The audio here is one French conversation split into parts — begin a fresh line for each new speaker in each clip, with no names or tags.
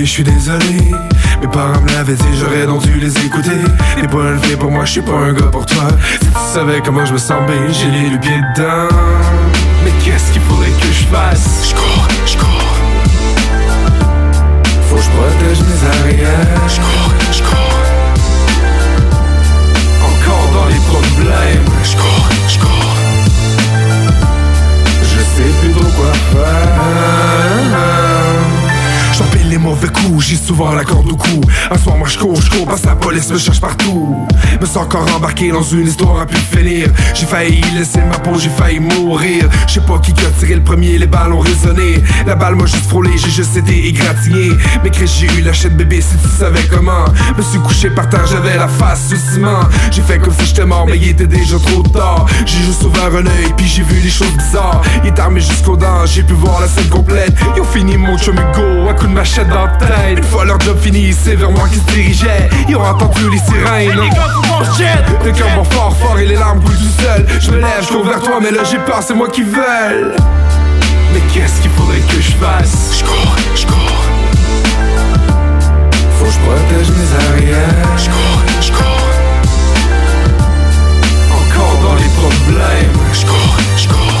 Je suis désolé. Mes parents me l'avaient dit, j'aurais dû les écouter. Les pas élevés pour moi, je suis pas un gars pour toi. Si tu savais comment je me sens bien, j'ai les le dedans. Mais qu'est-ce qu'il faudrait que je fasse? Je cours, je cours. Faut que je protège mes arrières. Je cours, je cours. Encore dans les problèmes. Je cours, je cours. Je sais plus trop quoi faire. Les mauvais coups, j'ai souvent la corde au cou. Un soir, moi je cours, je cours, que la police me cherche partout. Me suis encore embarqué dans une histoire à plus finir. J'ai failli laisser ma peau, j'ai failli mourir. Je sais pas qui a tiré le premier, les balles ont résonné. La balle m'a juste frôlé, j'ai juste été égratigné. Mais Chris, j'ai eu la chaîne bébé si tu savais comment. Me suis couché par terre, j'avais la face sous ciment. J'ai fait comme si j'étais mort, mais il était déjà trop tard. J'ai juste ouvert un œil, puis j'ai vu des choses bizarres. Il est armé jusqu'aux dents, j'ai pu voir la scène complète. Ils ont fini mon chum Hugo, un coup de machette dans la tête. Une fois leur job fini, c'est vers moi qu'ils se dirigeaient. Ils ont entendu les sirènes. Le cœur bat fort fort et les larmes coulent tout seul. Je me lève, je cours vers toi, mais là j'ai peur, c'est moi qui veulent. Mais qu'est-ce qu'il faudrait que je fasse? Je cours, je cours. Faut que je protège mes arrières. Je cours, je cours. Encore dans les problèmes. Je cours, je cours.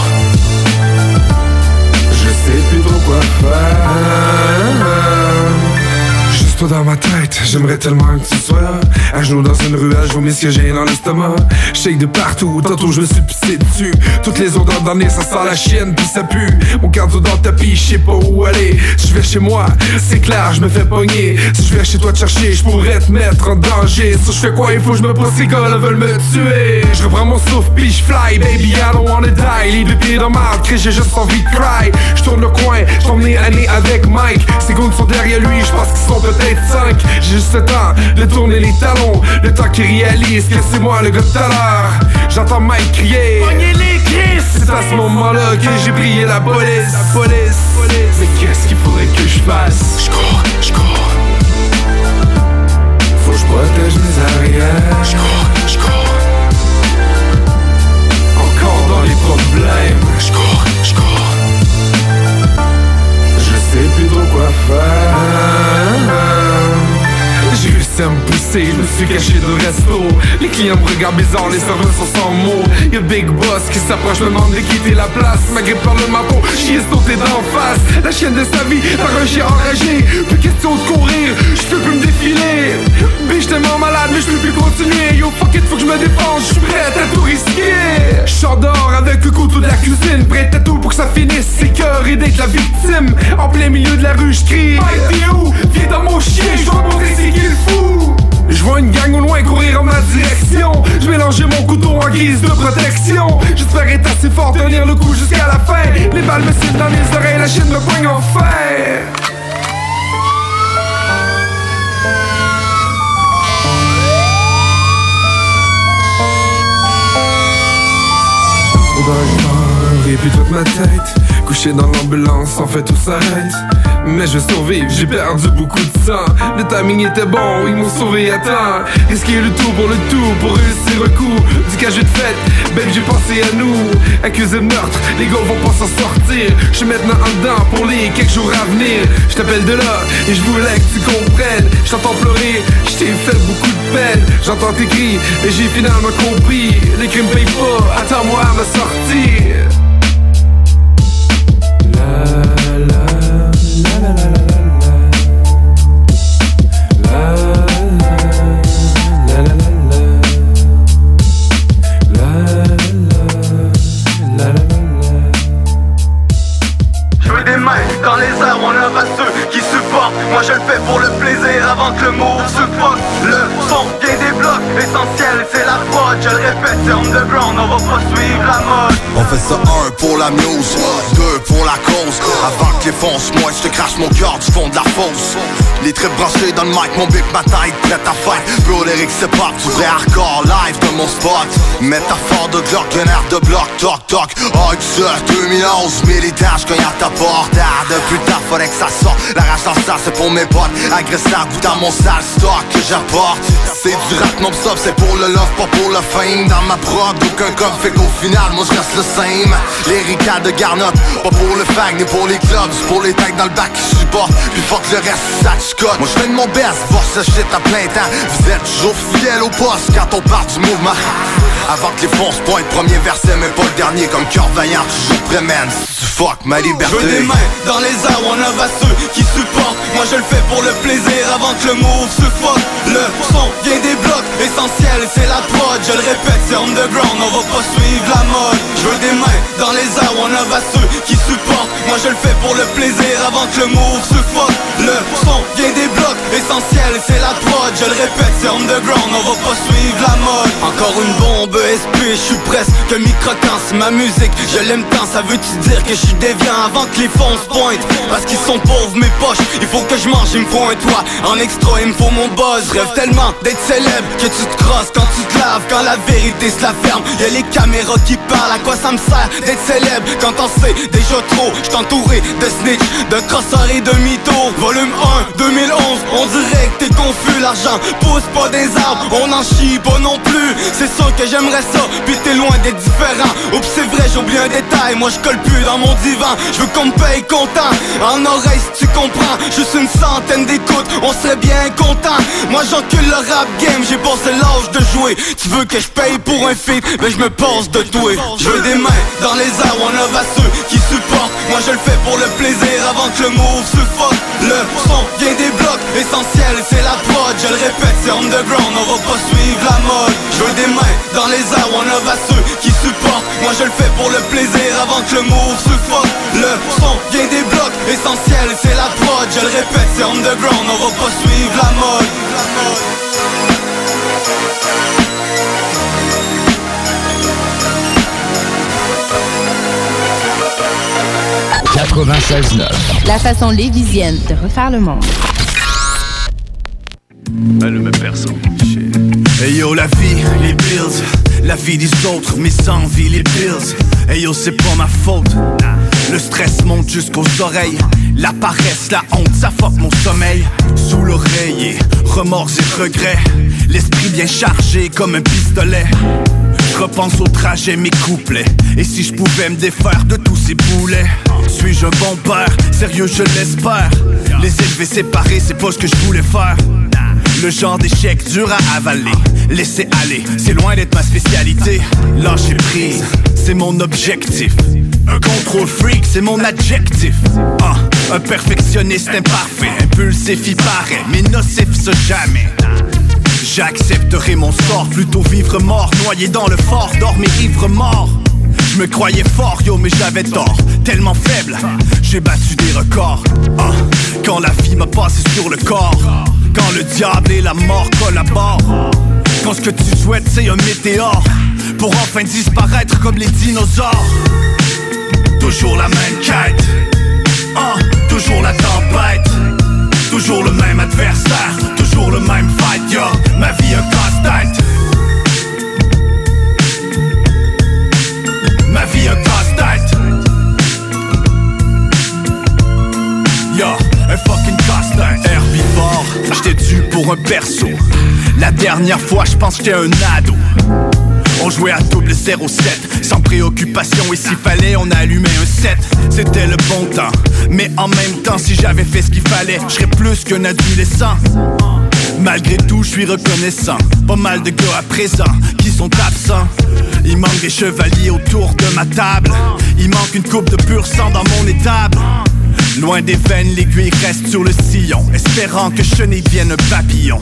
Dans ma tête, j'aimerais tellement que tu sois là. Un genou dans une ruelle, je vomis ce que j'ai dans l'estomac. Shake de partout, tantôt je me suis pissé dessus. Toutes les odeurs d'année, ça sent la chienne, puis ça pue. Mon cardio dans le tapis, je sais pas où aller. Si je vais chez moi, c'est clair, je me fais pogner. Si je vais chez toi te chercher, je pourrais te mettre en danger. Si je fais quoi, il faut que je me pose ces gars veulent me tuer. Je reprends mon souffle, puis je fly, baby, I don't wanna die. Les deux pieds dans ma crie, j'ai juste envie de cry. Je tourne le coin, je t'emmène année avec Mike. Ces gars sont derrière lui, je pense qu'ils sont peut-être 5 J'ai juste le temps de tourner les talons Le temps qui réalise que c'est moi le gars de tout à l'heure. J'entends Mike crier. C'est à ce moment-là que j'ai brillé la police. La police, Mais qu'est-ce qu'il faudrait que je fasse? Je cours, je cours. Faut que je protège mes arrières. Je cours, je cours. Encore dans les problèmes. Je cours sais plus trop quoi faire Je me suis caché de resto. Les clients me regardent bizarre, les serveurs sont sans mots. Y'a Big Boss qui s'approche, me demande de quitter la place. Malgré par le mapo, j'y ai sauté d'en face. La chienne de sa vie, par un chien enragé. Plus question de courir, je peux plus me défiler. Bitch tellement malade, mais je peux plus continuer. Yo fuck it, faut que je me défende, je suis prêt à tout risquer. Je dehors avec le couteau de la cuisine Prêt à tout pour que ça finisse, c'est cœur et d'être la victime. En plein milieu de la rue, je crie où? Viens dans mon chien, je dois montrer je vois une gang au loin courir en ma direction. Je mélangeais mon couteau en guise de protection. J'espère être assez fort, tenir le coup jusqu'à la fin. Les balles me sifflent dans les oreilles, la chaîne me poigne en fer dans le et puis toute ma tête Couché dans l'ambulance, en fait tout s'arrête Mais je vais survivre, j'ai perdu beaucoup de sang. Le timing était bon, ils m'ont sauvé à temps. Risquer le tout pour le tout, pour réussir un coup. Du cas de fête, babe j'ai pensé à nous. Accusé de meurtre, les gars vont pas s'en sortir. Je suis maintenant en dedans pour les quelques jours à venir. Je t'appelle de là, et je voulais que tu comprennes. Je t'entends pleurer, je t'ai fait beaucoup de peine. J'entends tes cris, et j'ai finalement compris. Les crimes payent pas, attends-moi à ma sortie
Moi je te crache mon cœur du fond de la fosse. Les traits branchés dans le mic, mon bic, ma tête prête à fight. Bro, lyrics c'est pas du vrai hardcore live de mon spot. Métaphore de Glock, un air de bloc, toc toc. Ça, 2011, militaire, je à ta porte. Ah, Depuis temps, faudrait que ça sorte La rage dans ça, c'est pour mes potes. Agressant, goûte à mon sale stock que j'apporte C'est du rap non-stop, c'est pour le love, pas pour le fame. Dans ma prod, aucun cop fait qu'au final, moi je reste le same. Les ricades de garnotte, pas pour le fag ni pour les clubs pour les tags dans le bac qui supportent. Puis fuck le reste, ça cote. Moi je fais de mon best, voir ce shit à plein temps. Vous êtes toujours fidèle au poste quand on part du mouvement. Avant que les fonds se pointent, premier verset mais pas le dernier Comme cœur vaillant, toujours prêt fuck ma liberté.
Je veux des mains dans les airs, on a ceux qui supportent. Moi je le fais pour le plaisir avant que le move se fuck Le son vient des blocs, essentiel c'est la prod. Je le répète, c'est underground, on va pas suivre la mode. Je veux des mains dans les airs, on a ceux qui supportent. Moi je le fais pour le plaisir avant que le move se fuck Le son vient des blocs, essentiel c'est la prod. Je le répète, c'est underground, on va pas suivre la mode. Encore une bombe SP, je suis presque micro ma musique Je l'aime tant, ça veut-tu dire que je suis déviant avant que les fonds se pointent. Parce qu'ils sont pauvres mes poches, il faut que je mange, il me faut un toit. En extra, il me faut mon buzz, rêve tellement d'être célèbre Que tu te crosses quand tu te laves, quand la vérité se la ferme Y'a les caméras qui parlent, à quoi ça me sert d'être célèbre Quand on sait déjà trop, je de snitch, de crosseurs et de mythos. Volume 1, 2011, on dirait que t'es confus. L'argent pousse pas des arbres, on en chie pas non plus. C'est sûr que j'aimerais ça, puis t'es loin d'être différent. Oups c'est vrai, j'oublie un détail, moi je colle plus dans mon divan Je veux qu'on me paye content, en oreille si tu comprends. Juste une centaine d'écoutes, on serait bien content. Moi j'encule le rap game, j'ai passé l'âge de jouer. Tu veux que je paye pour un feat, mais je me passe de tout Je veux des mains dans les airs, on a ceux qui supportent. Moi je le fais pour le plaisir avant que le move se fuck Le son vient des blocs, essentiel c'est la prod. Je le répète, c'est underground, on va pas suivre la mode. Je veux des mains dans les airs, on a ceux qui Moi je le fais pour le plaisir avant que le move se fuck Le son vient des blocs, essentiel c'est la prod Je le répète, c'est underground, on va pas suivre la mode
96.9.
La façon lévisienne de refaire le monde.
Elle me perso.
Hey yo, la vie, les bills. La vie des autres, mes envies, les bills. Hey yo, c'est pas ma faute. Le stress monte jusqu'aux oreilles. La paresse, la honte, ça fuck mon sommeil. Sous l'oreiller, remords et regrets. L'esprit bien chargé comme un pistolet. Repense au trajet, mes couplets. Et si je pouvais me défaire de tous ces boulets? Suis-je un bon père? Sérieux, je l'espère. Les élever séparés, c'est pas ce que je voulais faire. Le genre d'échec dur à avaler. Laisser aller, c'est loin d'être ma spécialité. Lâcher prise, c'est mon objectif. Un contrôle freak, c'est mon adjectif. Ah, un perfectionniste imparfait, impulsif, il paraît, mais nocif, ce jamais. J'accepterai mon sort, plutôt vivre mort, noyé dans le fort, dormir ivre mort. Je me croyais fort, yo, mais j'avais tort. Tellement faible, j'ai battu des records. Ah, quand la vie m'a passé sur le corps, quand le diable et la mort collaborent. Quand ce que tu souhaites, c'est un météore, pour enfin disparaître comme les dinosaures. Toujours la même quête, ah, toujours la tempête, toujours le même adversaire toujours le même fight, yo Ma vie un casse-tête Ma vie un casse-tête Yo, un fucking casse-tête J'étais dû pour un perso La dernière fois, j'pense que j'étais un ado on jouait à double 07 Sans préoccupation et s'il fallait on allumait un 7 C'était le bon temps Mais en même temps si j'avais fait ce qu'il fallait Je serais plus qu'un adolescent Malgré tout, je suis reconnaissant. Pas mal de gars à présent qui sont absents. Il manque des chevaliers autour de ma table. Il manque une coupe de pur sang dans mon étable. Loin des veines, l'aiguille reste sur le sillon, espérant que chenille vienne papillon.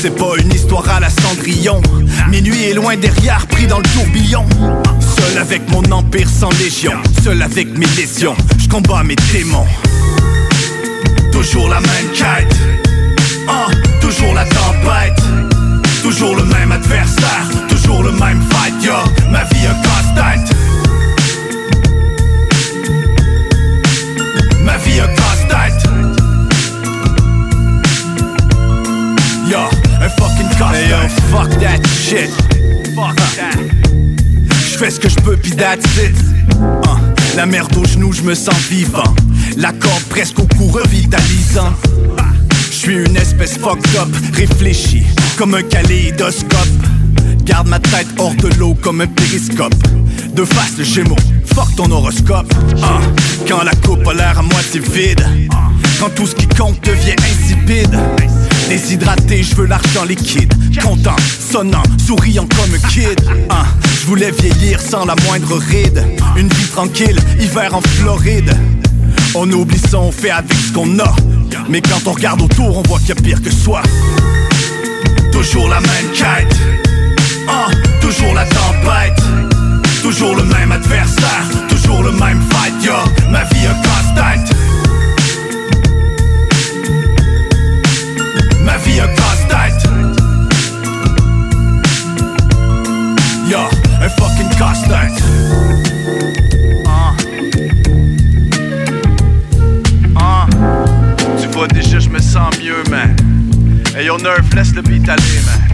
C'est pas une histoire à la cendrillon. Minuit est loin derrière, pris dans le tourbillon. Seul avec mon empire sans légion, seul avec mes lésions, je combats mes démons. Toujours la même quête. Ah, toujours la tempête Toujours le même adversaire Toujours le même fight, yo Ma vie un casse-tête wie ein fucking Gastheit. Yo, fuck that shit. Fuck that. Je fais ce que je peux, pis that's it. La merde aux genoux, je me sens vivant. La corde presque au cou revitalisant. Je suis une espèce fucked up, réfléchie comme un kaléidoscope. Garde ma tête hors de l'eau comme un périscope. De face le gémeaux fuck ton horoscope. Ah, quand la coupe a l'air à moitié vide. Quand tout ce qui compte devient insipide. Déshydraté, je veux l'argent liquide. Content, sonnant, souriant comme un kid. Ah, je voulais vieillir sans la moindre ride. Une vie tranquille, hiver en Floride. On oublie ça, on fait avec ce qu'on a. Mais quand on regarde autour, on voit qu'il y a pire que soi. Toujours la même. Ah, toujours la tempête. Toujours le même adversaire. Toujours le même fight, yo. Ma vie un casse-tête. Ma vie un casse-tête. Yo, un fucking casse-tête. Ah. Ah. Tu vois déjà, je me sens mieux, man. Hey yo, Nerf, laisse le beat aller, man.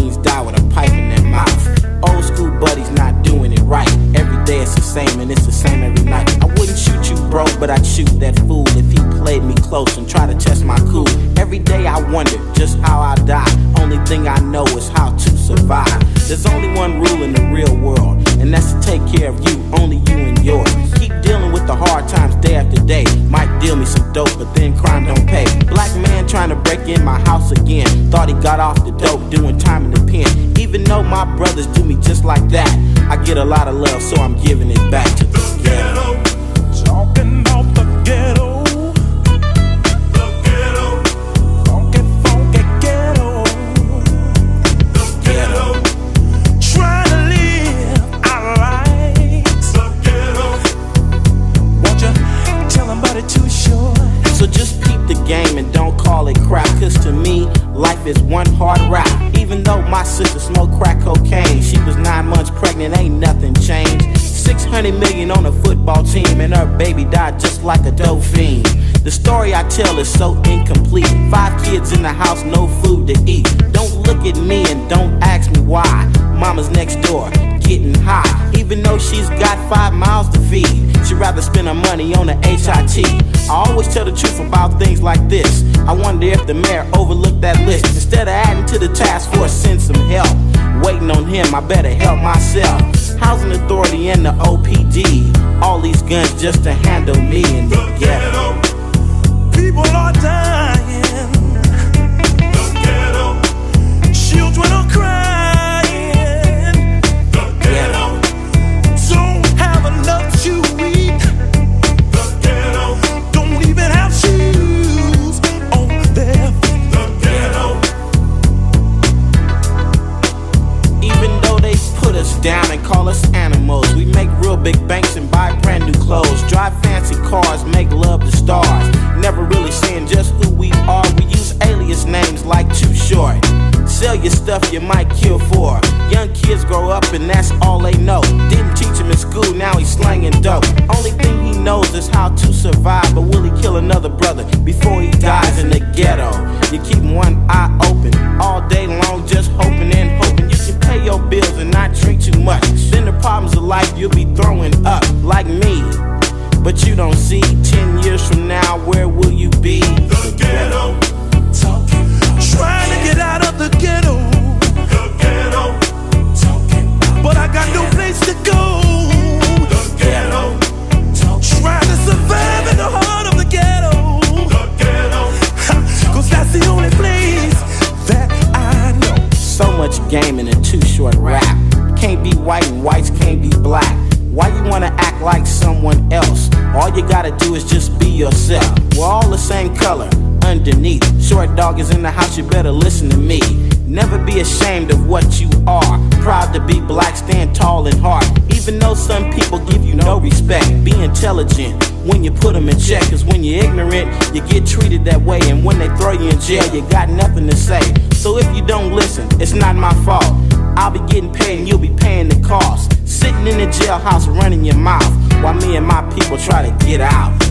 right. Every day it's the same and it's the same every night. I shoot you, bro, but I'd shoot that fool if he played me close and tried to test my cool. Every day I wonder just how I die. Only thing I know is how to survive. There's only one rule in the real world, and that's to take care of you, only you and yours. Keep dealing with the hard times day after day. Might deal me some dope, but then crime don't pay. Black man trying to break in my house again. Thought he got off the dope, doing time in the pen. Even though my brothers do me just like that, I get a lot of love, so I'm giving it back to the ghetto. One hard rock. Even though my sister smoked crack cocaine, she was nine months pregnant, ain't nothing changed. 600 million on a football team, and her baby died just like a dope fiend. The story I tell is so incomplete. Five kids in the house, no food to eat. Don't look at me and don't ask me why. Mama's next door, getting. Even though she's got five miles to feed, she'd rather spend her money on a HIT. I always tell the truth about things like this. I wonder if the mayor overlooked that list. Instead of adding to the task force, send some help. Waiting on him, I better help myself. Housing authority and the OPD. All these guns just to handle me in the ghetto.
People are dying. The ghetto. Children are crying.
Down and call us animals, we make real big banks and buy brand new clothes. Drive fancy cars, make love to stars. Never really saying just who we are. We use alias names like Too Short. Sell your stuff you might kill for. Young kids grow up and that's all they know. Didn't teach him in school, now he's slanging dope. Only thing he knows is how to survive. But will he kill another brother before he dies in the ghetto? You keep one eye open all day long, just hoping and hoping pay your bills and not drink too much. Then the problems of life you'll be throwing up, like me. But you don't see, 10 years from now, where will you be?
The ghetto. Talking. Trying to get out of the ghetto. The ghetto. Talking. But I got no place to go.
Much game in a too short rap. Can't be white and whites can't be black. Why you wanna act like someone else. All you gotta do is just be yourself. We're all the same color underneath. Short dog is in the house, you better listen to me. Never be ashamed of what you are. Proud to be black, stand tall and hard. Even though some people give you no respect, be intelligent when you put them in check. Cause when you're ignorant, you get treated that way. And when they throw you in jail, you got nothing to say. So if you don't listen, it's not my fault. I'll be getting paid and you'll be paying the cost. Sitting in the jailhouse running your mouth while me and my people try to get out.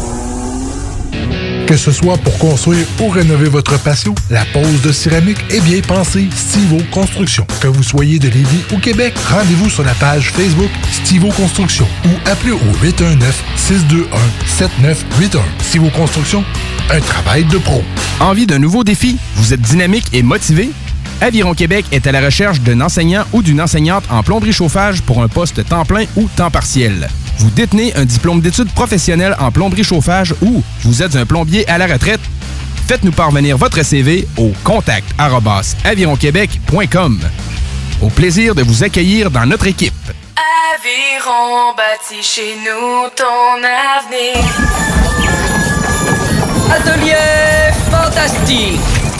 681 4476.
Que ce soit pour construire ou rénover votre patio, la pose de céramique est bien pensée Stivo Construction. Que vous soyez de Lévis ou Québec, rendez-vous sur la page Facebook Stivo Construction ou appelez au 819-621-7981. Stivo Construction, un travail de pro.
Envie d'un nouveau défi? Vous êtes dynamique et motivé? Aviron Québec est à la recherche d'un enseignant ou d'une enseignante en plomberie chauffage pour un poste temps plein ou temps partiel. Vous détenez un diplôme d'études professionnelles en plomberie chauffage ou vous êtes un plombier à la retraite? Faites-nous parvenir votre CV au contact avironquebec.com. Au plaisir de vous accueillir dans notre équipe.
Aviron bâti chez nous ton avenir.
Atelier fantastique.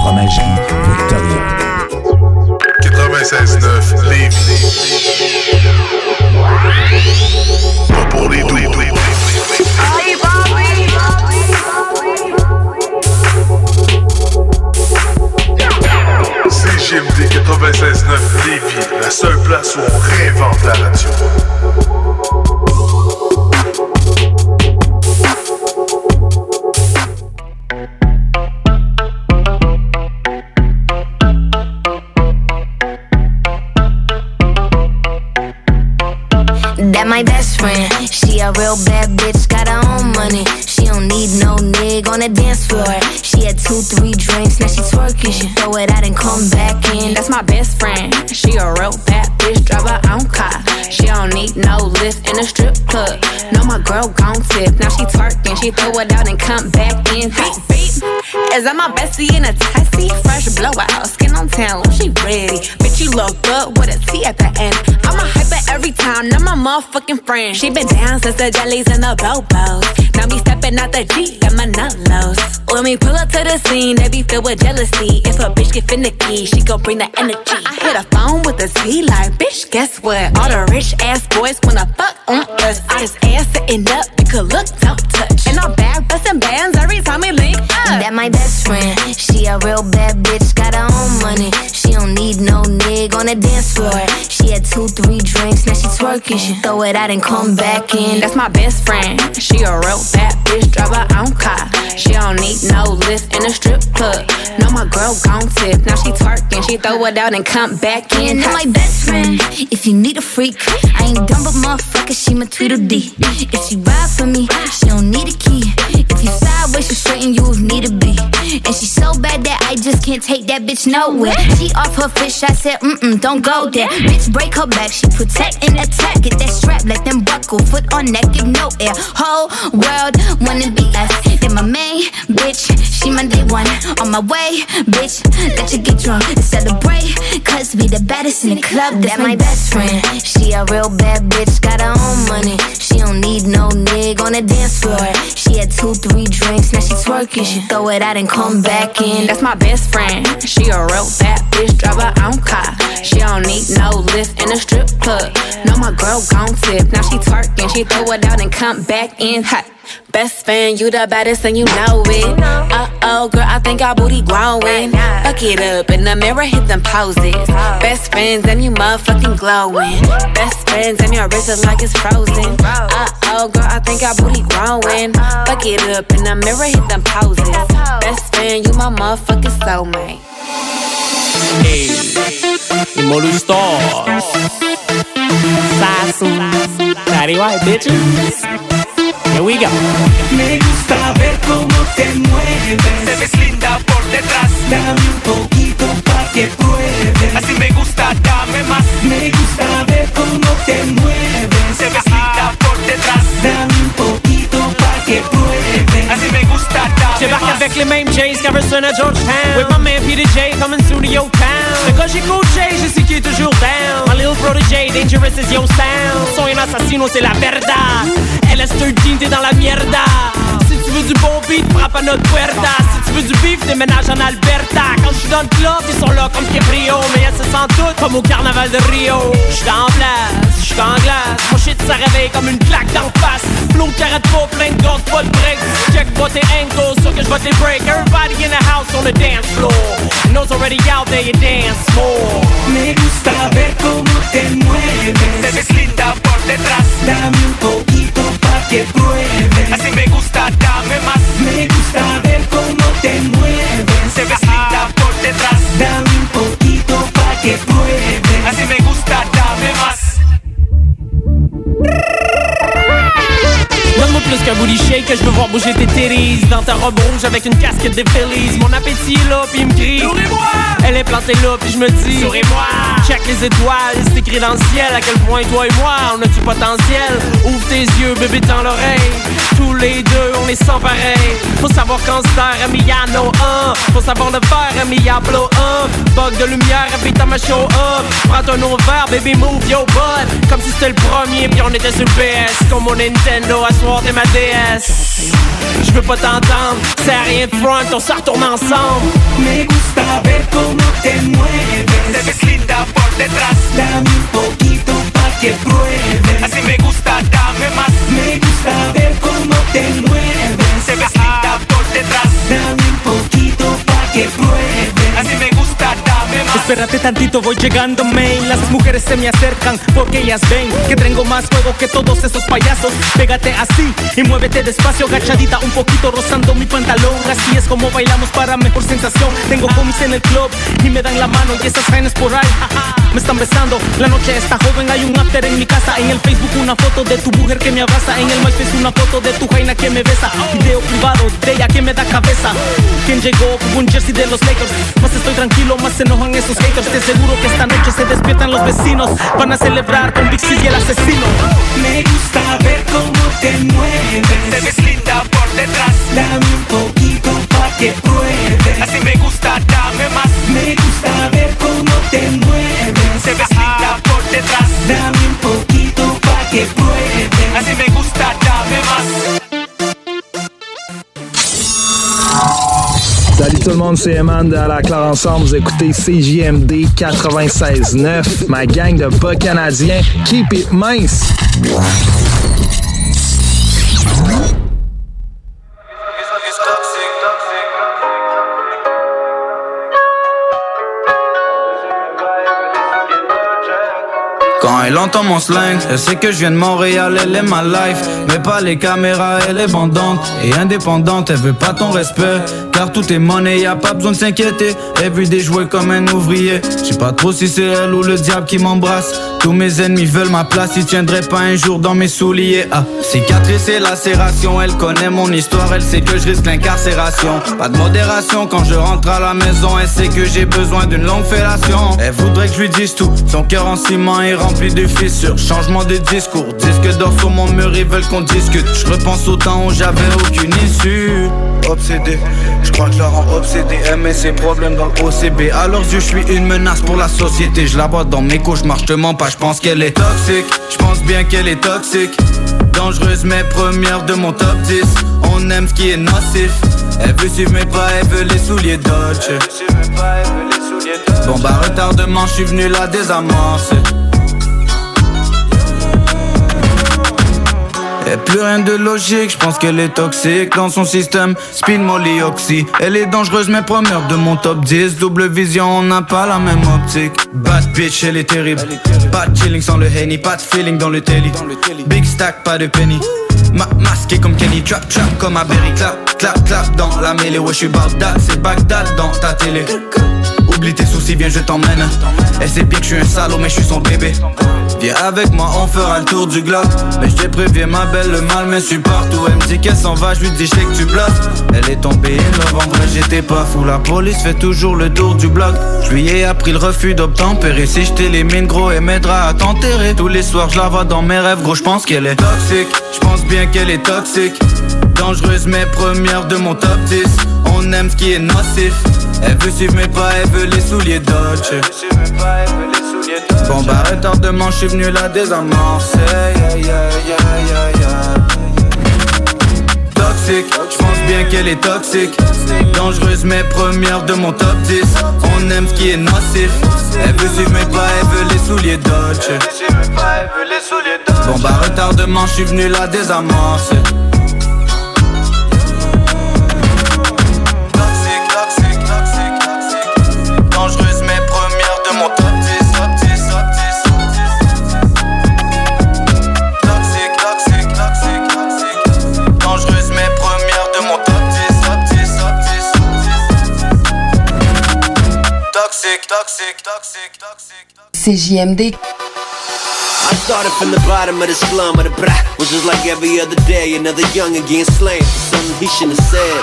Fromagerie Victoria.
96.9 Lévis. Pas pour les doux. CGMD 96.9 Lévis, la seule place où on réinvente la radio.
My best friend. She a real bad bitch, got her own money. She don't need no nigga on the dance floor. She had two, three drinks, now she twerking. She throw it out and come back in.
That's my best friend. She a real bad bitch, drive her own car. She don't need no lift in a strip club. No, my girl gon' tip. Now she twerking, she throw it out and come back in. Beep, beep. Is that my bestie in a taxi? Fresh blowout, skin on town, oh, she ready. Bitch, you look good with a T at the end. I'm a hyper every time, not my motherfucking friend. She been down since the jellies and the bobos. Now me stepping out the Jeep, got my nut lows. When we pull up to the scene, they be filled with jealousy. If a bitch get finicky, she gon' bring the energy. I hit a phone with a T like, bitch, guess what? All the rich ass boys wanna fuck on us. I just ass sitting up, you could look, don't touch. And I'm back busting bands every time we link up.
That my best friend. She a real bad bitch, got her own money. She don't need no nigga on the dance floor. She had two, three drinks, now she twerking. She throw it out and come back in.
That's my best friend. She a real bad bitch, drive her own car. She don't need no lift in a strip club. No, my girl gon' tip. Now she twerking, she throw it out and come back in.
That my best friend. If you need a freak, I ain't dumb but motherfucker, she my Tweedledee. If she ride for me, she don't need a key. If you sideways, she straighten you need to be. And she's so bad that I just can't take that bitch nowhere. She off her fish, I said, mm mm, don't go there. Bitch, break her back, she protect and attack. Get that strap, let them buckle, foot on neck, give no air. Whole world wanna be us. Then my main bitch, she my day one. On my way, bitch, let you get drunk and celebrate. Cause we the baddest in the club, that my best friend. She a real bad bitch, got her own money. She don't need no nigga on the dance floor. She had two, three drinks, now she twerking. She throw it out and come back in.
That's my best friend. She a real bad bitch, drive her own car. She don't need no lift in a strip club. No, my girl gon' tip. Now she twerking, she throw it out and come back in hot. Best friend, you the baddest and you know it. Uh oh, girl, I think our booty growing. Fuck it up in the mirror, hit them poses. Best friends and you motherfucking glowing. Best friends and your wrist is like it's frozen. Uh oh, girl, I think our booty growing. Fuck it up in the mirror, hit them poses. Best friend, you my motherfucking soulmate.
Hey, Molustos. Sasu. Patty White, bitches. Here we go.
Me gusta ver cómo te mueves.
Te ves linda por detrás.
Dame un poquito pa' que pruebes.
Así me gusta, dame más.
Me gusta ver cómo te mueves.
Te ves linda por detrás.
Dame un poquito pa' que pruebes.
Así me gusta, dame
J'embarque
más.
avec les mêmes Jays qu'Averson à Georgetown With my man Peter J coming soon to your town Mais quand j'écoute Jay, je sais qu'il est toujours down My little Jay, dangerous is your sound. Soy un assassino, c'est la verdad LS13, t'es dans la mierda. Si tu veux du bon beat, frappe à notre puerta. Si tu veux du beef, déménage en Alberta. Quand j'suis dans le club, ils sont là comme Caprio. Mais elles se sentent toutes comme au carnaval de Rio. J'suis en place, j'suis en glace. Mon shit, ça réveille comme une claque d'en face. Flow carrette pas, plein de gosses, pas de breaks Check pas tes angles, sûr que j'vois tes break. Everybody in the house on the dance floor. Knows already out there, you dance more
Me gusta ver cómo te
Te
mueves.
ves linda por detrás.
Dame un poquito pa' que pruebes.
Así me gusta, dame más.
Me gusta ver cómo te mueves.
Plus qu'un booty shake que je veux voir bouger tes titties. Dans ta robe rouge avec une casquette des Phillies. Mon appétit est là puis il me crie. Nourris-moi! Elle est plantée là puis je me dis Souris-moi Check les étoiles, c'est écrit dans le ciel À quel point toi et moi on a du potentiel. Ouvre tes yeux bébé dans l'oreille. Tous les deux on est sans pareil. Faut savoir quand se taire Emiliano 1 Faut savoir le faire Emiliano 1 Bug de lumière habite à ma show up. Prends ton verre baby move yo bud Comme si c'était le premier puis on était sur le PS Comme mon Nintendo à soir t'es ma DS Je veux pas t'entendre, c'est à rien de front, on s'en retourne ensemble
Me gusta ver cómo te
Te
mueves.
ves linda por detrás.
Dame un poquito pa' que pruebes.
Así me gusta, dame más.
Me gusta ver cómo te mueves.
Espérate tantito, voy llegando, main. Las mujeres se me acercan porque ellas ven que tengo más juego que todos esos payasos. Pégate así y muévete despacio, agachadita, un poquito rozando mi pantalón. Así es como bailamos para mejor sensación. Tengo homies en el club y me dan la mano y esas vainas por ahí. Me están besando, la noche está joven, hay un after en mi casa. En el Facebook una foto de tu mujer que me abraza. En el MySpace una foto de tu jaina que me besa. Video privado de ella que me da cabeza. ¿Quién llegó un jersey de los Lakers? Más estoy tranquilo, más se enojan esos haters. Te seguro que esta noche se despiertan los vecinos. Van a celebrar con Big C y el asesino.
Me gusta ver cómo te mueves.
Te ves linda por detrás.
Dame un poquito pa' que pruebes.
Así me gusta, dame más.
Me gusta ver cómo te mueves.
Te ves linda por detrás.
Dame
Salut tout le monde, c'est Eman de À la Claire Ensemble. Vous écoutez CJMD 96.9, ma gang de bas canadiens. Keep it mince!
Elle entend mon slang, elle sait que je viens de Montréal, elle est ma life. Mais pas les caméras, elle est bandante et indépendante, elle veut pas ton respect. Car tout est monnaie, y a pas besoin de s'inquiéter. Everyday jouer comme un ouvrier. Je sais pas trop si c'est elle ou le diable qui m'embrasse. Tous mes ennemis veulent ma place, ils tiendraient pas un jour dans mes souliers. Ah, cicatrice et lacération, elle connaît mon histoire, elle sait que je risque l'incarcération. Pas de modération quand je rentre à la maison, elle sait que j'ai besoin d'une longue fellation. Elle voudrait que je lui dise tout, son cœur en ciment est rempli de fissures. Changement de discours, disque d'or sur mon mur, ils veulent qu'on discute. Je repense au temps où j'avais aucune issue. Obsédé, je crois que je la rends obsédé. Aimer ses problèmes dans le OCB. À leurs yeux, je suis une menace pour la société. Je la vois dans mes cauchemars, je te mens pas, je pense qu'elle est toxique. Je pense bien qu'elle est toxique. Dangereuse, mais première de mon top 10. On aime ce qui est nocif. Elle veut suivre mes pas, elle veut les souliers Dodge. Bon bah retardement, je suis venu la désamorcer. Y'a plus rien de logique, je pense qu'elle est toxique dans son système. Spin molly oxy, elle est dangereuse mais première de mon top 10. Double vision, on n'a pas la même optique. Bad bitch, elle est terrible. Pas de chilling sans le henny, pas de feeling dans le telly. Big stack, pas de penny. Ma masqué comme Kenny, trap trap comme à Berry, clap clap clap dans la mêlée. Ouais, je suis Bagdad, c'est Bagdad dans ta télé. Oublie tes soucis, viens, je t'emmène. Elle sait bien que je suis un salaud, mais je suis son bébé. Viens avec moi, on fera le tour du globe. Mais je te préviens, ma belle, le mal me partout. Elle me dit qu'elle s'en va, je lui dis, que tu bluffes. Elle est tombée en vrai, j'étais pas fou. La police fait toujours le tour du bloc. Je lui ai appris le refus d'obtempérer. Si je t'élimine, gros, elle m'aidera à t'enterrer. Tous les soirs, je la vois dans mes rêves, gros, je pense qu'elle est toxique. Je pense bien qu'elle est toxique. Dangereuse, mais première de mon top 10. On aime ce qui est nocif. Elle veut suivre mes pas, elle veut les souliers Dodge. Bon bah retardement, je suis venu la désamorcer. Yeah, yeah, yeah, yeah, yeah. Toxique, je pense bien qu'elle est toxique. Dangereuse, mais première de mon top 10. On aime ce qui est nocif. Elle veut suivre mes pas, elle veut les souliers Dodge. Bon bah retardement, je suis venu la désamorcer.
CJMD.
I started from the bottom of the slum of the bra Was just like every other day, another young getting slammed for something he shouldn't have said.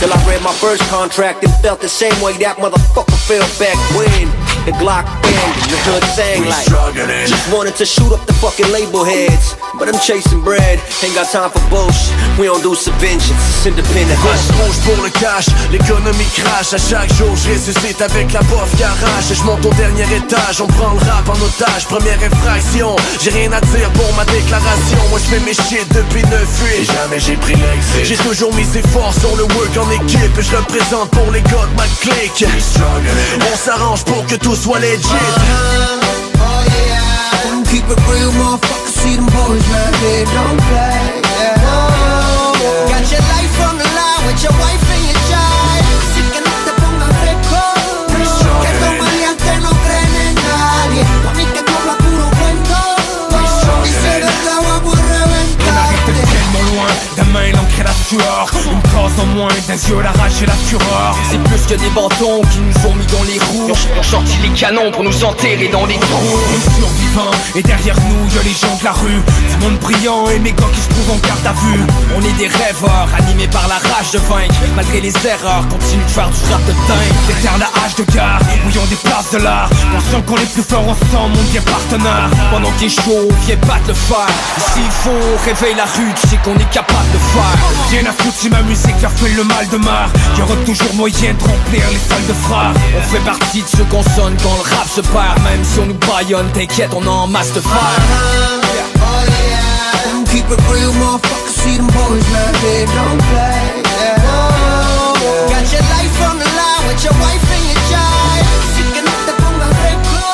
Till I read my first contract and felt the same way that motherfucker felt back when the Glock and the hood sang like
struggling.
Just wanted to shoot up the fucking label heads. But I'm chasing bread, ain't got time for bullshit. We don't do subventions, it's independent.
Grosse rouge pour le cash, l'économie crache. À chaque jour je ressuscite avec la bof garage Je monte au dernier étage, on prend le rap en otage. Première infraction, j'ai rien à dire pour ma déclaration. Moi je fais mes shit depuis 9-8 Et jamais j'ai pris l'exit J'ai toujours misé fort sur le work en équipe. Et je le présente pour les gars de ma clique. On s'arrange pour que tout soit legit
Keep it real, motherfucker. See them boys right there, don't play. Yeah. Got your life on the line with your wife
bras en moins, des yeux la rage et la fureur.
C'est plus que des bâtons qui nous ont mis dans les roues. Ils ont sorti les canons pour nous enterrer dans les trous.
Survivants Et derrière nous y'a les gens de la rue. Du monde brillant et mes gars qui se trouvent en garde à vue. On est des rêveurs animés par la rage de vaincre. Malgré les erreurs continue de faire du rap de dingue. Déterre la hache de gare Bouillons des places de l'art. Conscient qu'on est plus fort ensemble on devient partenaire. Pendant qu'il est chaud viens battre le fer S'il faut réveille la rue tu sais qu'on est capable de faire Rien à foutre si ma musique leur fait le mal de mar Y'aura toujours moyen de remplir les salles de frères On fait partie de ceux qu'on sonne quand le rap se perd Même si on nous baillonne t'inquiète on a en masse de fer
Keep it real, motherfucker. See them boys, man, they don't play. Yeah. Got your life on the line with your wife and your child. Así que no te pongas reclo.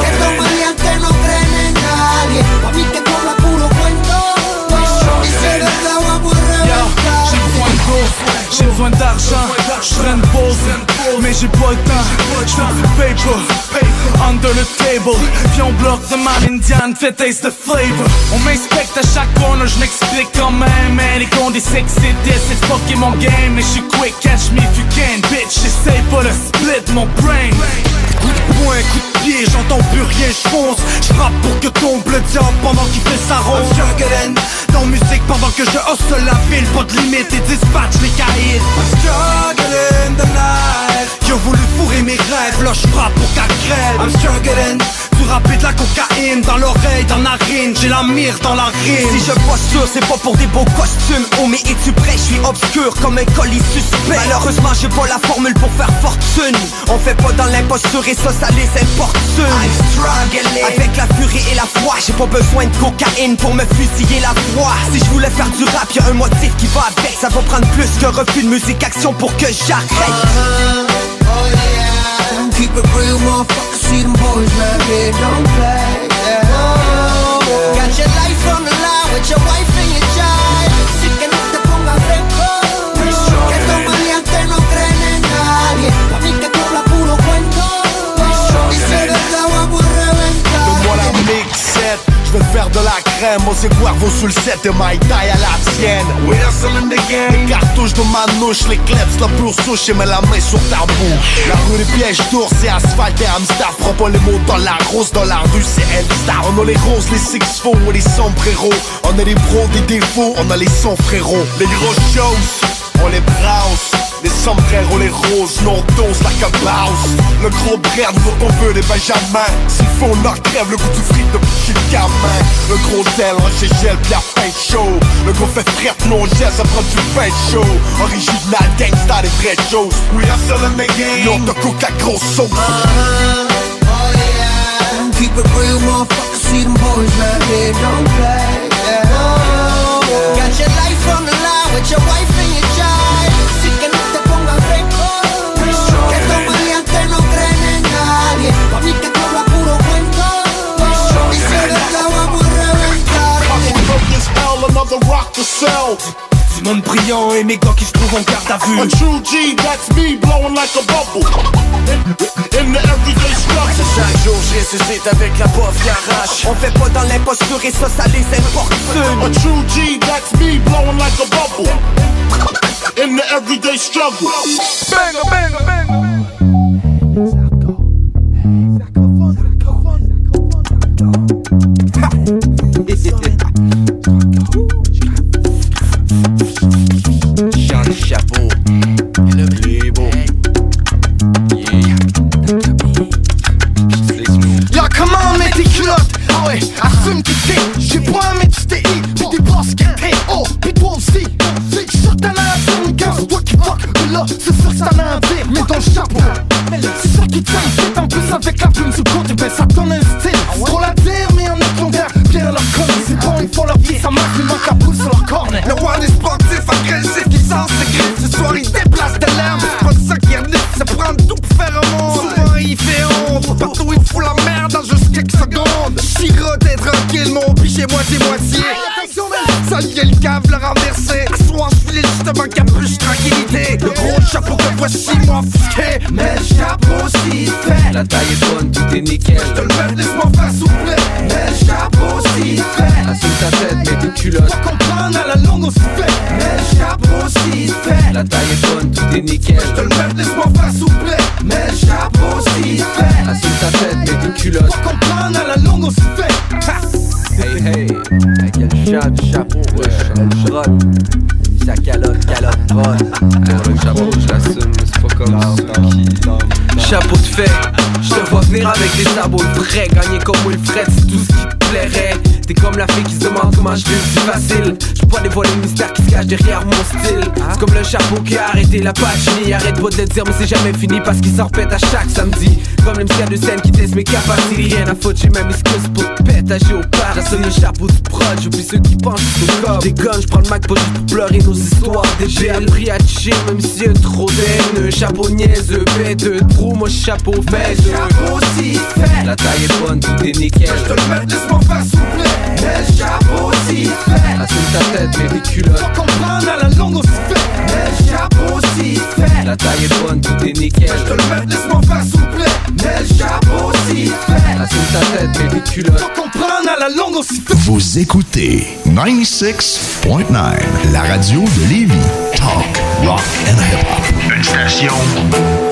Que estos maleantes no creen en nadie.
J'ai besoin d'argent, je traîne pause, mais j'ai pas le temps, je fais du paper, under the table, puis on bloque the man indian, fait taste the flavor. On m'inspecte à chaque corner, je m'explique quand même, man, les c'est que c'est this, c'est fucking mon game, mais je suis quick, catch me if you can, bitch, j'essaye pas de split mon brain. Coup de poing, coup de pied, j'entends plus rien, j'fonce, j'frappe pour que tombe le diable pendant qu'il fait sa ronde. I'm struggling dans musique pendant que je hustle la ville, pas de limite et dispatch les caïds. I'm struggling the night. J'ai voulu fourrer mes rêves, là j'frappe pour qu'elle crève. I'm struggling. Du rap et de la cocaïne dans l'oreille, dans la narine, j'ai la mire dans la rime.
Si je posture, c'est pas pour des beaux costumes. Oh mais es-tu prêt, je suis obscur comme un colis suspect. Malheureusement j'ai pas la formule pour faire fortune. On fait pas dans l'imposture et ça, ça les importune. I'm struggling Avec la furie et la foi J'ai pas besoin de cocaïne pour me fusiller la foi. Si je voulais faire du rap, y'a un motif qui va avec. Ça va prendre plus qu'un refus de musique. Action pour que j'arrête.
Keep it real, motherfucker. See them boys, man, they don't play. Yeah. Got your life on the line with your wife and your child. Así que no te pongas fresco. Que estos maleantes no creen en nadie. Pa' mí que tú hablas puro cuento. Y si es verdad, vamos a reventar.
Donne-moi la mixette, je veux faire de la crème, mon Cuervo sous le set et my taille à la tienne. We hustling the game. Les cartouches de manouche, les kleps, la pure souche et mets la main sur ta bouche. La rue des pièges d'ours, c'est asphalte et Amstar. Prends pas les mots dans la rose, dans la rue, c'est L-Star. On a les roses, les six faux et les sombreros. On a les pros des défauts, on a les sons frérots. Les gros shows, on les browse. Les sombreros, les roses, nos doses, la cabause Le gros brerd, nous on veut des benjamins. S'il faut, on leur crève le goût du fric de petit gamin. Le gros zèle, rocher gel, pis la fin chaud. Le gros fait frette, non gel, ça prend du pain chaud. Original gangsta, des vraies choses We are selling the game. Non, de coca grosse sauce.
Keep it real, motherfucker. See them boys, man, they don't play. Yeah. Got your life on the line with your wife
Another rock to sell.
Du monde brillant et mes gars qui se trouvent en garde à vue.
A true G, that's me blowing like a bubble. In, in the everyday struggle
Chaque jour je ressuscite avec la bof garage On fait pas dans l'imposture et ça, ça les importune
A true G, that's me blowing like a bubble. In the everyday struggle.
Banger, banger, banger
Gagner comme c'est tout ce qui plairait. T'es comme la fille qui se demande comment je vis, c'est facile. Je pas dévoiler le mystère qui se cache derrière mon style. C'est comme le chapeau qui a arrêté la Pacini. Arrête pas de le dire, mais c'est jamais fini parce qu'il s'en à chaque samedi. Comme le de scène qui teste mes capacités. Rien à foutre, j'ai même excuse pour te pétager au pas. J'assume le chapeau du prod, j'oublie ceux qui pensent au. Des guns, j'prends le Mac pour pleurer nos histoires. Des J'ai appris à chier, même si y'a trop d'haine. Chapeau niaiseux, bête de trou, moi chapeau fait.
Chapeau s'y fait.
La taille est bonne, tout est nickel.
Je te le mets, faire s'il vous plaît, mais le chapeau s'y fait.
Assume ta tête, mets tes culottes.
Faut comprendre à la longue on fait, le chapeau.
La taille est bonne, tout est nickel.
Je te le mets, laisse-moi faire s'il vous plaît, mais le chapeau s'y fait.
Assume ta tête, mets tes culottes.
Faut comprendre à la longue fait.
Vous écoutez 96.9, la radio de Lévis. Talk, rock and hip-hop. Une station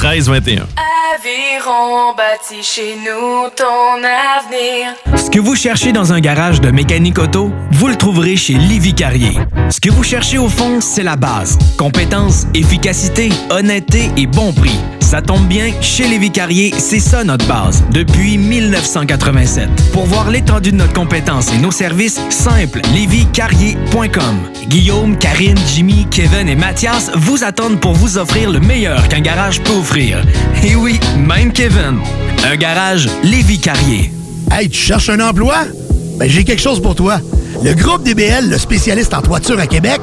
418-529-1321.
Aviron bâti chez nous ton avenir.
Ce que vous cherchez dans un garage de mécanique auto, vous le trouverez chez Livy Carrier. Ce que vous cherchez au fond, c'est la base. Compétence, efficacité, honnêteté et bon prix. Ça tombe bien, chez Lévi Carrier, c'est ça notre base, depuis 1987. Pour voir l'étendue de notre compétence et nos services, simple, lévicarrier.com. Guillaume, Karine, Jimmy, Kevin et Mathias vous attendent pour vous offrir le meilleur qu'un garage peut offrir. Et oui, même Kevin. Un garage Lévi Carrier.
Hey, tu cherches un emploi? Ben, j'ai quelque chose pour toi. Le groupe DBL, le spécialiste en toiture à Québec,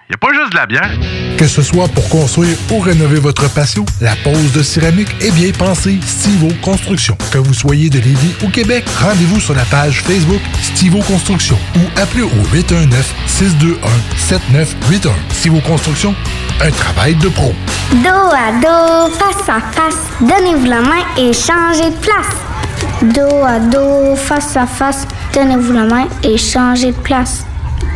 y a pas juste de la bière.
Que ce soit pour construire ou rénover votre patio, la pose de céramique est bien pensée Stivo Construction. Que vous soyez de Lévis ou Québec, rendez-vous sur la page Facebook Stivo Construction ou appelez au 819-621-7981. Stivo Construction, un travail de pro.
Dos à dos, face à face, donnez-vous la main et changez de place. Dos à dos, face à face, donnez-vous la main et changez de place.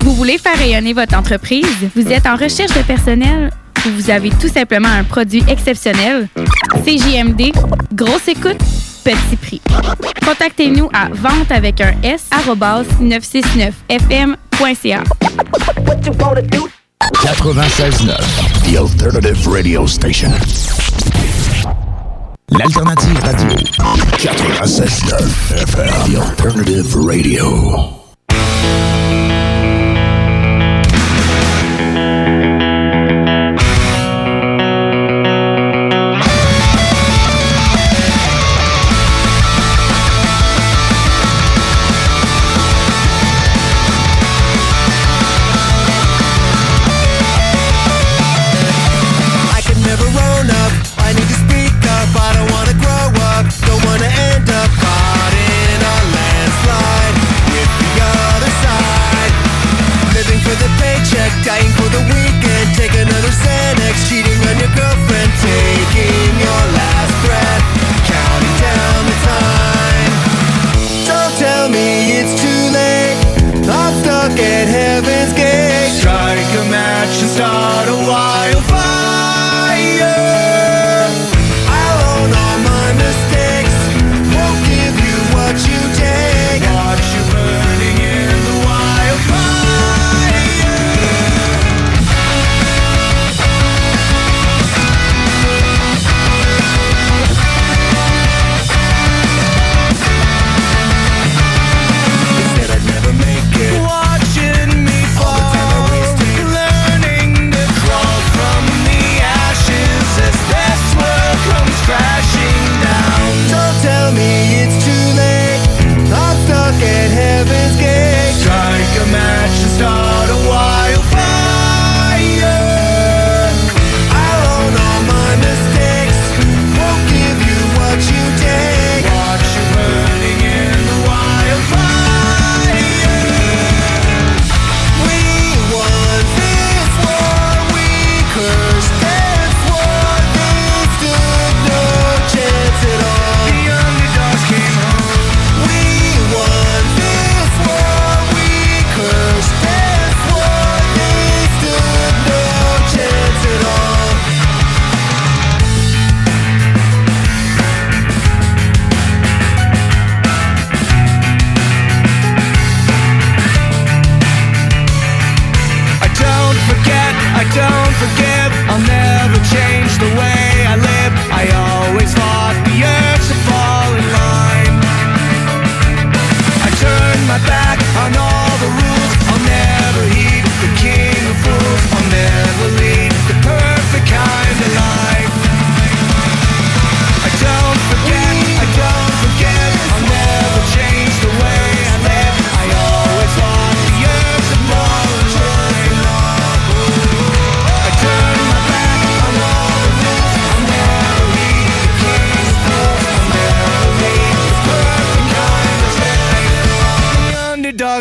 Vous voulez faire rayonner votre entreprise? Vous êtes en recherche de personnel?
Ou vous avez tout simplement un produit exceptionnel? CJMD, grosse écoute, petit prix. Contactez-nous à vente avec un S 969fm.ca.
96.9, The Alternative Radio Station l'alternative radio. 96.9 FM, The Alternative Radio.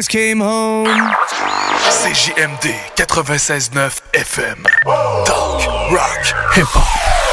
came home.
CJMD 96.9 FM. Talk, rock, hip-hop.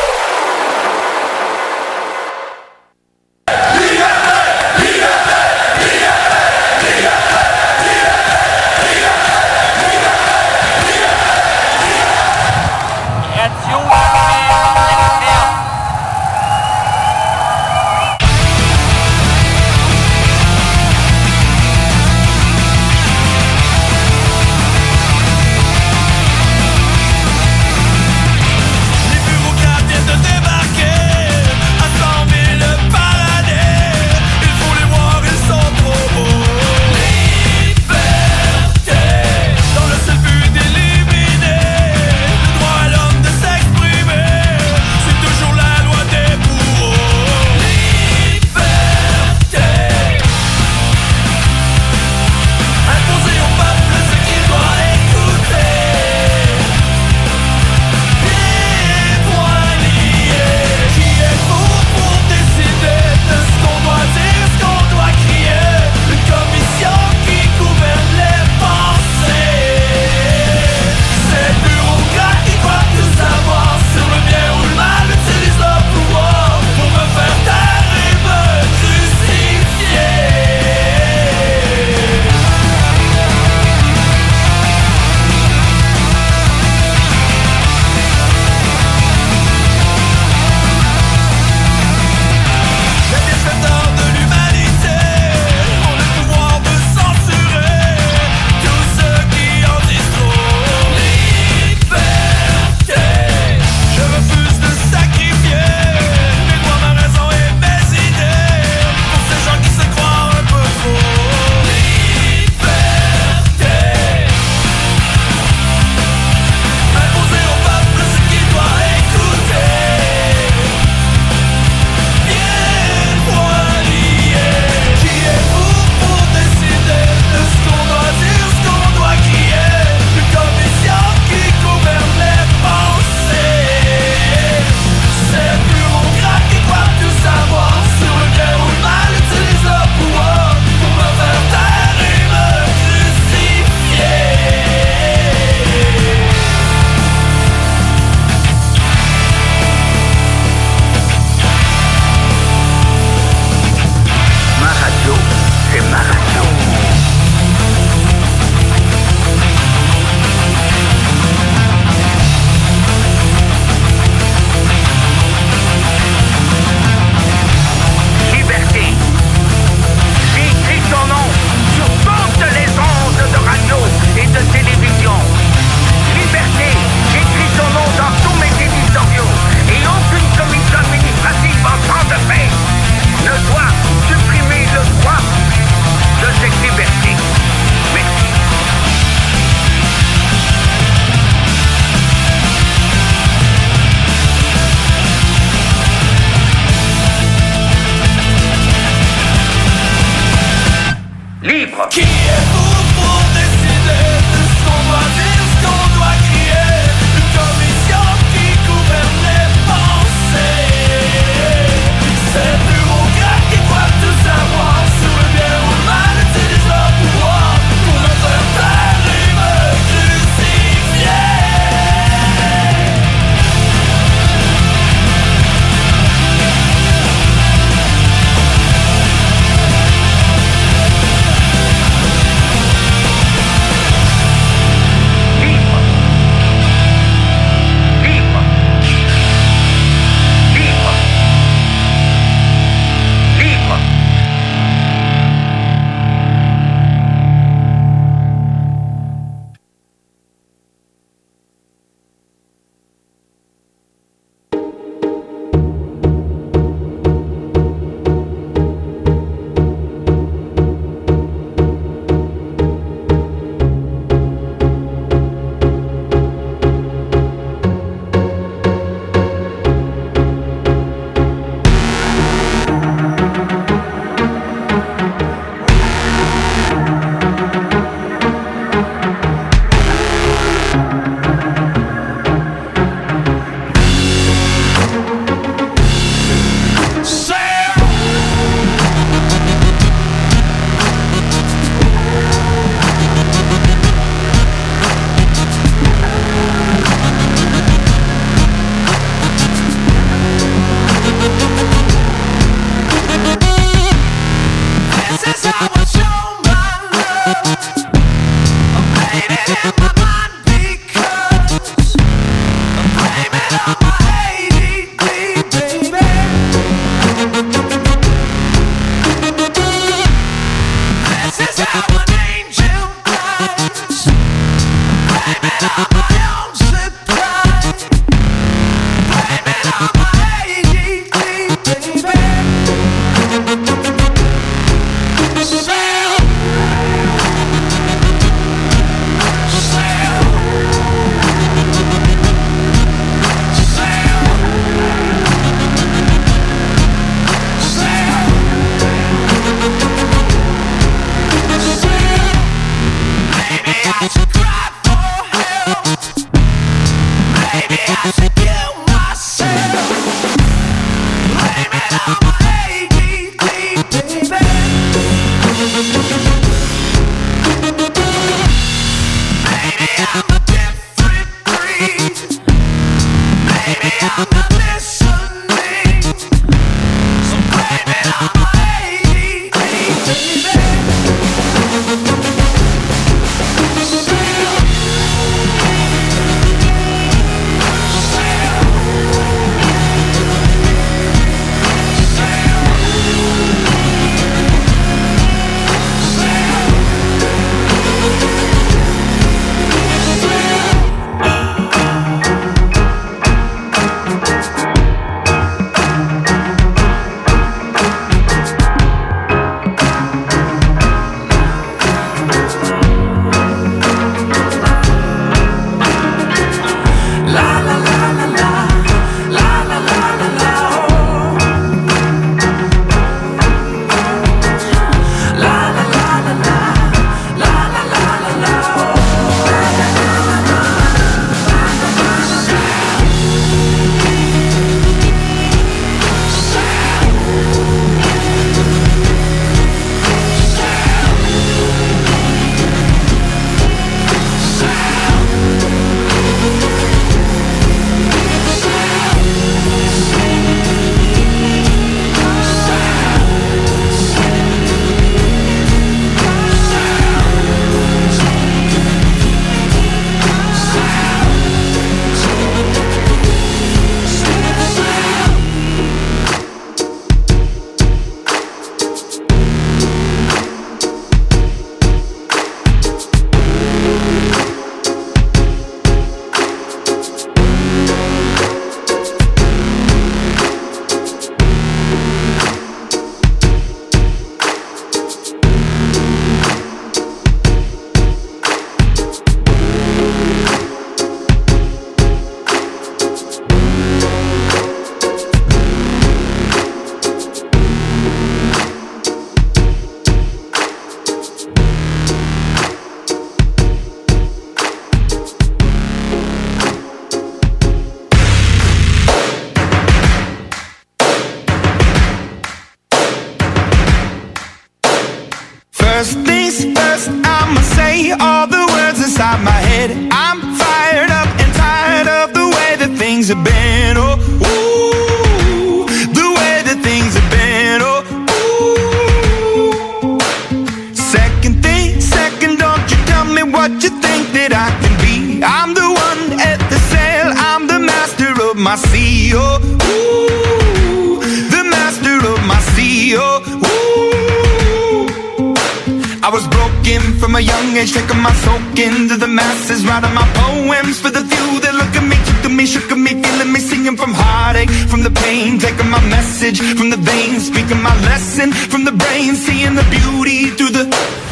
From the veins, speaking my lesson from the brain, seeing the beauty through the.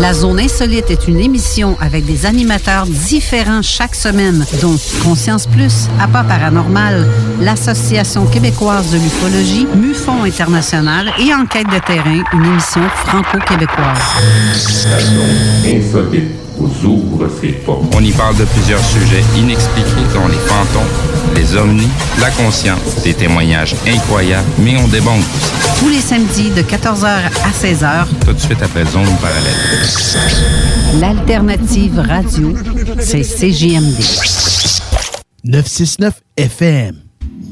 La Zone Insolite est une émission avec des animateurs différents chaque semaine, dont Conscience Plus, Appât Paranormal, l'Association québécoise de l'ufologie, MUFON International et Enquête de terrain, une émission franco-québécoise.
Insolite vous ouvre ses portes. On y parle de plusieurs sujets inexpliqués, dont les fantômes, les ovnis, la conscience, des témoignages incroyables, mais on débonque aussi.
Tous les samedis de 14h à 16h,
Tout de suite après Zone Parallèle.
l'alternative radio, c'est CJMD.
969 FM.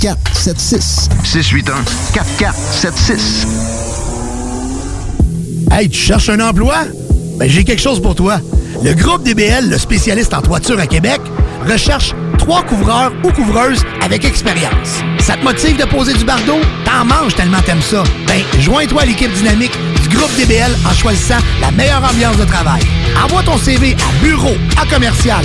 4476. 681 4476.
Hey, tu cherches un emploi? Ben, j'ai quelque chose pour toi. Le groupe DBL, le spécialiste en toiture à Québec, recherche trois couvreurs ou couvreuses avec expérience. Ça te motive de poser du bardeau? T'en manges tellement t'aimes ça. Ben, joins-toi à l'équipe dynamique du groupe DBL en choisissant la meilleure ambiance de travail. Envoie ton CV à bureau à commercial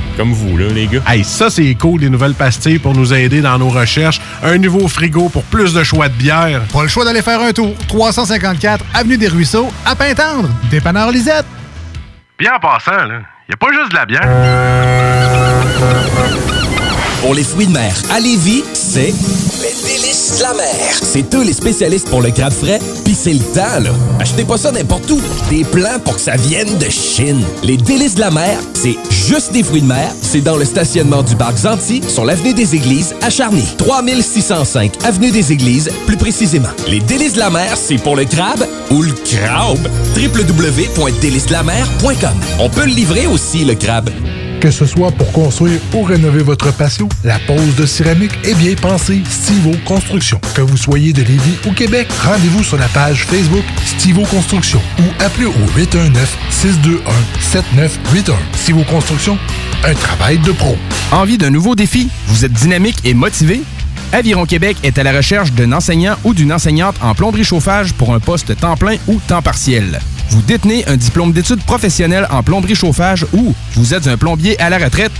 comme vous, là, les gars.
Hey, ça, c'est cool, les nouvelles pastilles pour nous aider dans nos recherches. Un nouveau frigo pour plus de choix de bière.
Pas le choix d'aller faire un tour. 354 Avenue des Ruisseaux, à Pintendre. Dépanneur Lisette.
Bien en passant, là, y a pas juste de la bière.
Pour les fruits de mer à Lévis, c'est les C'est eux les spécialistes pour le crabe frais, puis c'est le temps, là. Achetez pas ça n'importe où. Des plans pour que ça vienne de Chine. Les délices de la mer, c'est juste des fruits de mer. C'est dans le stationnement du parc Zanti, sur l'avenue des Églises, à Charny. 3605 avenue des Églises, plus précisément. Les délices de la mer, c'est pour le crabe ou le crabe. www.délicesdelamer.com. On peut le livrer aussi, le crabe.
Que ce soit pour construire ou rénover votre patio, la pose de céramique est bien pensée Stivo Construction. Que vous soyez de Lévis ou Québec, rendez-vous sur la page Facebook Stivo Construction ou appelez au 819-621-7981. Stivo Construction, un travail de pro.
Envie d'un nouveau défi? Vous êtes dynamique et motivé? Aviron Québec est à la recherche d'un enseignant ou d'une enseignante en plomberie chauffage pour un poste temps plein ou temps partiel. Vous détenez un diplôme d'études professionnelles en plomberie chauffage ou vous êtes un plombier à la retraite?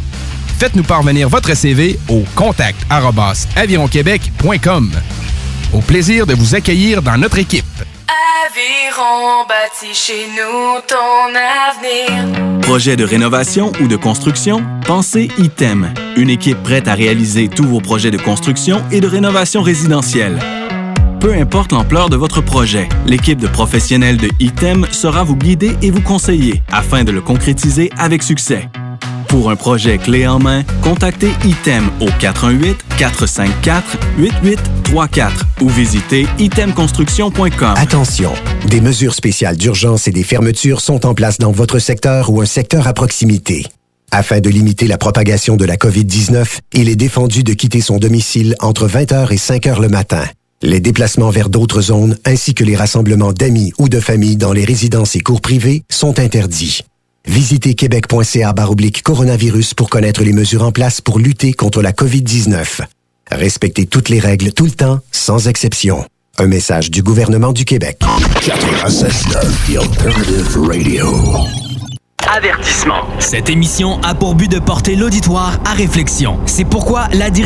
Faites-nous parvenir votre CV au contact avironquebec.com. Au plaisir de vous accueillir dans notre équipe.
Aviron bâti chez nous ton avenir.
Projet de rénovation ou de construction? Pensez ITEM, une équipe prête à réaliser tous vos projets de construction et de rénovation résidentielle. Peu importe l'ampleur de votre projet, l'équipe de professionnels de ITEM sera vous guider et vous conseiller afin de le concrétiser avec succès. Pour un projet clé en main, contactez ITEM au 418-454-8834 ou visitez itemconstruction.com.
Attention, des mesures spéciales d'urgence et des fermetures sont en place dans votre secteur ou un secteur à proximité. Afin de limiter la propagation de la COVID-19, il est défendu de quitter son domicile entre 20h et 5h le matin. Les déplacements vers d'autres zones ainsi que les rassemblements d'amis ou de familles dans les résidences et cours privés sont interdits. Visitez québec.ca baroblique coronavirus pour connaître les mesures en place pour lutter contre la COVID-19. Respectez toutes les règles tout le temps, sans exception. Un message du gouvernement du Québec.
96.9 The Alternative Radio.
Avertissement. Cette émission a pour but de porter l'auditoire à réflexion. C'est pourquoi la direction